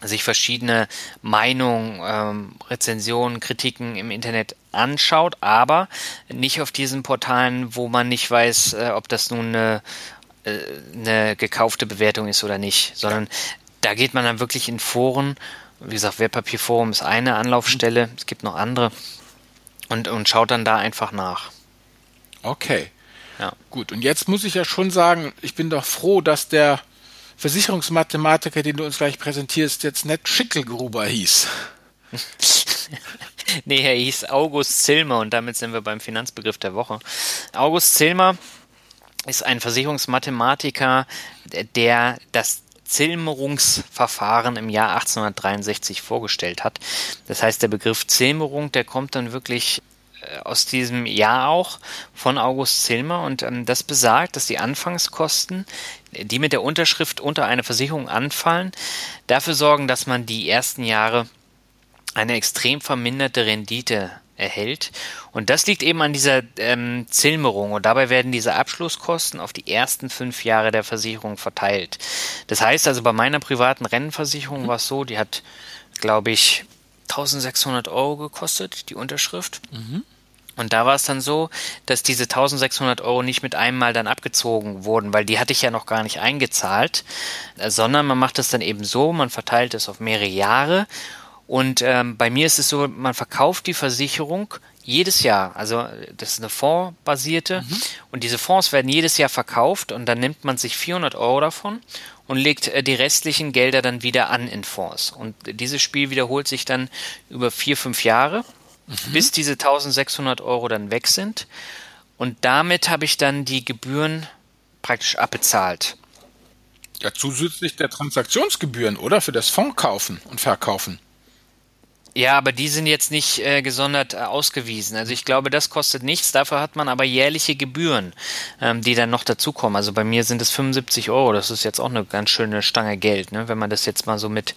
sich verschiedene Meinungen, ähm, Rezensionen, Kritiken im Internet anschaut, aber nicht auf diesen Portalen, wo man nicht weiß, äh, ob das nun eine, äh, eine gekaufte Bewertung ist oder nicht, sondern da geht man dann wirklich in Foren. Wie gesagt, Wertpapierforum ist eine Anlaufstelle, es gibt noch andere und, und schaut dann da einfach nach. Okay. Ja. Gut, und jetzt muss ich ja schon sagen, ich bin doch froh, dass der Versicherungsmathematiker, den du uns gleich präsentierst, jetzt nicht Schickelgruber hieß. [laughs] nee, er hieß August Zilmer und damit sind wir beim Finanzbegriff der Woche. August Zilmer ist ein Versicherungsmathematiker, der das Zilmerungsverfahren im Jahr 1863 vorgestellt hat. Das heißt, der Begriff Zilmerung, der kommt dann wirklich äh, aus diesem Jahr auch von August Zilmer und ähm, das besagt, dass die Anfangskosten, die mit der Unterschrift unter eine Versicherung anfallen, dafür sorgen, dass man die ersten Jahre eine extrem verminderte Rendite erhält. Und das liegt eben an dieser ähm, Zilmerung. Und dabei werden diese Abschlusskosten auf die ersten fünf Jahre der Versicherung verteilt. Das heißt also, bei meiner privaten Rennversicherung war es so, die hat, glaube ich, 1600 Euro gekostet, die Unterschrift. Mhm. Und da war es dann so, dass diese 1600 Euro nicht mit einem Mal dann abgezogen wurden, weil die hatte ich ja noch gar nicht eingezahlt, äh, sondern man macht es dann eben so, man verteilt es auf mehrere Jahre. Und ähm, bei mir ist es so, man verkauft die Versicherung jedes Jahr. Also das ist eine fondsbasierte mhm. und diese Fonds werden jedes Jahr verkauft und dann nimmt man sich 400 Euro davon und legt äh, die restlichen Gelder dann wieder an in Fonds. Und dieses Spiel wiederholt sich dann über vier, fünf Jahre mhm. bis diese 1600 Euro dann weg sind. Und damit habe ich dann die Gebühren praktisch abbezahlt. Ja, zusätzlich der Transaktionsgebühren, oder? Für das Fonds kaufen und verkaufen. Ja, aber die sind jetzt nicht äh, gesondert äh, ausgewiesen. Also ich glaube, das kostet nichts. Dafür hat man aber jährliche Gebühren, ähm, die dann noch dazukommen. Also bei mir sind es 75 Euro. Das ist jetzt auch eine ganz schöne Stange Geld, ne? wenn man das jetzt mal so mit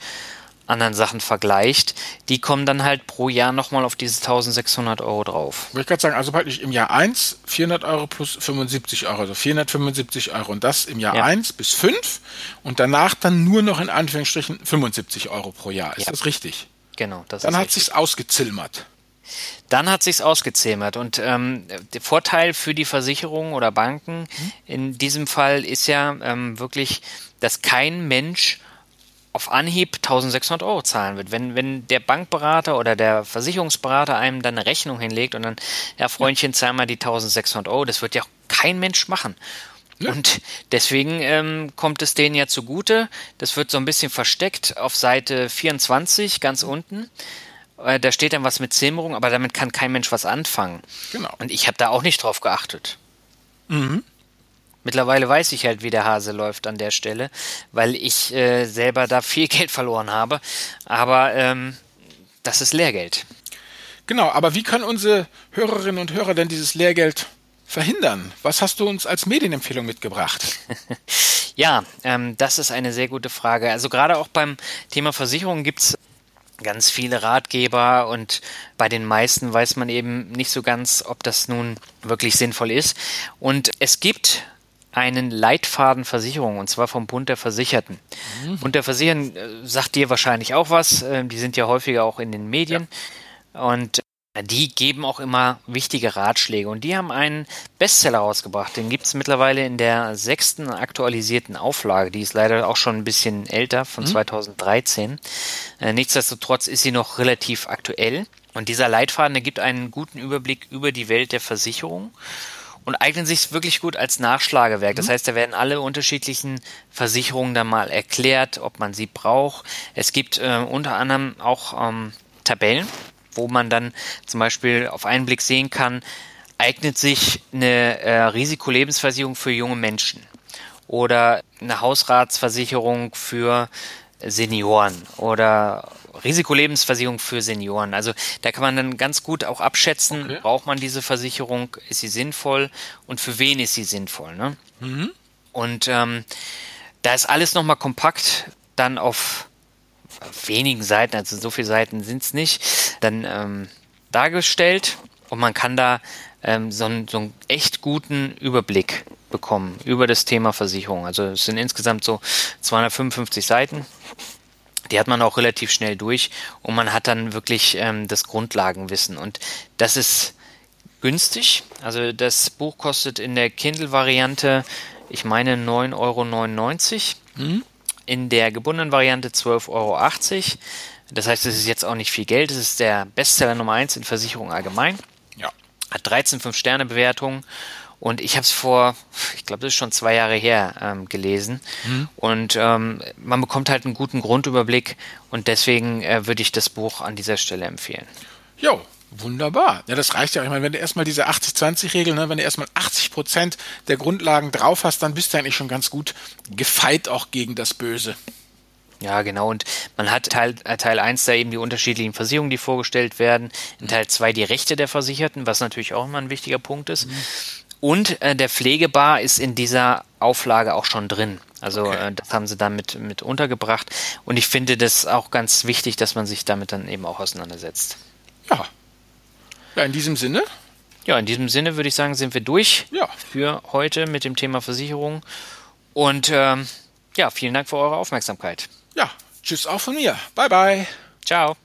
anderen Sachen vergleicht, die kommen dann halt pro Jahr nochmal auf diese 1600 Euro drauf. Wollte ich gerade sagen, also praktisch im Jahr 1 400 Euro plus 75 Euro, also 475 Euro und das im Jahr ja. 1 bis 5 und danach dann nur noch in Anführungsstrichen 75 Euro pro Jahr. Ist ja. das richtig? Genau. Das dann hat sich's ausgezilmert. Dann hat sich's ausgezähmert und ähm, der Vorteil für die Versicherungen oder Banken mhm. in diesem Fall ist ja ähm, wirklich, dass kein Mensch auf Anhieb 1600 Euro zahlen wird. Wenn, wenn der Bankberater oder der Versicherungsberater einem dann eine Rechnung hinlegt und dann, ja, Freundchen, zahl mal die 1600 Euro, das wird ja kein Mensch machen. Ja. Und deswegen ähm, kommt es denen ja zugute. Das wird so ein bisschen versteckt auf Seite 24, ganz unten. Äh, da steht dann was mit Zimmerung, aber damit kann kein Mensch was anfangen. Genau. Und ich habe da auch nicht drauf geachtet. Mhm. Mittlerweile weiß ich halt, wie der Hase läuft an der Stelle, weil ich äh, selber da viel [laughs] Geld verloren habe. Aber ähm, das ist Lehrgeld. Genau, aber wie können unsere Hörerinnen und Hörer denn dieses Lehrgeld verhindern? Was hast du uns als Medienempfehlung mitgebracht? [laughs] ja, ähm, das ist eine sehr gute Frage. Also gerade auch beim Thema Versicherung gibt es ganz viele Ratgeber und bei den meisten weiß man eben nicht so ganz, ob das nun wirklich sinnvoll ist. Und es gibt einen Leitfaden Versicherung und zwar vom Bund der Versicherten. Mhm. Bund der Versicherten äh, sagt dir wahrscheinlich auch was, äh, die sind ja häufiger auch in den Medien ja. und äh, die geben auch immer wichtige Ratschläge und die haben einen Bestseller rausgebracht. Den gibt es mittlerweile in der sechsten aktualisierten Auflage. Die ist leider auch schon ein bisschen älter, von mhm. 2013. nichtsdestotrotz ist sie noch relativ aktuell. Und dieser Leitfaden, der gibt einen guten Überblick über die Welt der Versicherung und eignen sich wirklich gut als Nachschlagewerk. Das mhm. heißt, da werden alle unterschiedlichen Versicherungen dann mal erklärt, ob man sie braucht. Es gibt äh, unter anderem auch ähm, Tabellen, wo man dann zum Beispiel auf einen Blick sehen kann, eignet sich eine äh, Risikolebensversicherung für junge Menschen oder eine Hausratsversicherung für Senioren oder Risikolebensversicherung für Senioren. Also da kann man dann ganz gut auch abschätzen, okay. braucht man diese Versicherung, ist sie sinnvoll und für wen ist sie sinnvoll. Ne? Mhm. Und ähm, da ist alles nochmal kompakt dann auf wenigen Seiten, also so viele Seiten sind es nicht, dann ähm, dargestellt und man kann da ähm, so, einen, so einen echt guten Überblick bekommen über das Thema Versicherung. Also es sind insgesamt so 255 Seiten die hat man auch relativ schnell durch und man hat dann wirklich ähm, das Grundlagenwissen. Und das ist günstig. Also das Buch kostet in der Kindle-Variante, ich meine, 9,99 Euro. Mhm. In der gebundenen Variante 12,80 Euro. Das heißt, es ist jetzt auch nicht viel Geld. Es ist der Bestseller Nummer 1 in Versicherung allgemein. Ja. Hat 13 5-Sterne-Bewertungen und ich habe es vor, ich glaube, das ist schon zwei Jahre her, ähm, gelesen. Mhm. Und ähm, man bekommt halt einen guten Grundüberblick und deswegen äh, würde ich das Buch an dieser Stelle empfehlen. Jo, Wunderbar. Ja, das reicht ja. Ich meine, wenn du erstmal diese 80-20-Regel, ne, wenn du erstmal 80 Prozent der Grundlagen drauf hast, dann bist du eigentlich schon ganz gut gefeit auch gegen das Böse. Ja, genau. Und man hat Teil, äh, Teil 1 da eben die unterschiedlichen Versicherungen, die vorgestellt werden. In Teil 2 die Rechte der Versicherten, was natürlich auch immer ein wichtiger Punkt ist. Mhm. Und äh, der Pflegebar ist in dieser Auflage auch schon drin. Also okay. äh, das haben sie damit mit untergebracht. Und ich finde das auch ganz wichtig, dass man sich damit dann eben auch auseinandersetzt. Ja. Ja, in diesem Sinne. Ja, in diesem Sinne würde ich sagen, sind wir durch ja. für heute mit dem Thema Versicherung. Und ähm, ja, vielen Dank für eure Aufmerksamkeit. Ja, tschüss auch von mir. Bye, bye. Ciao.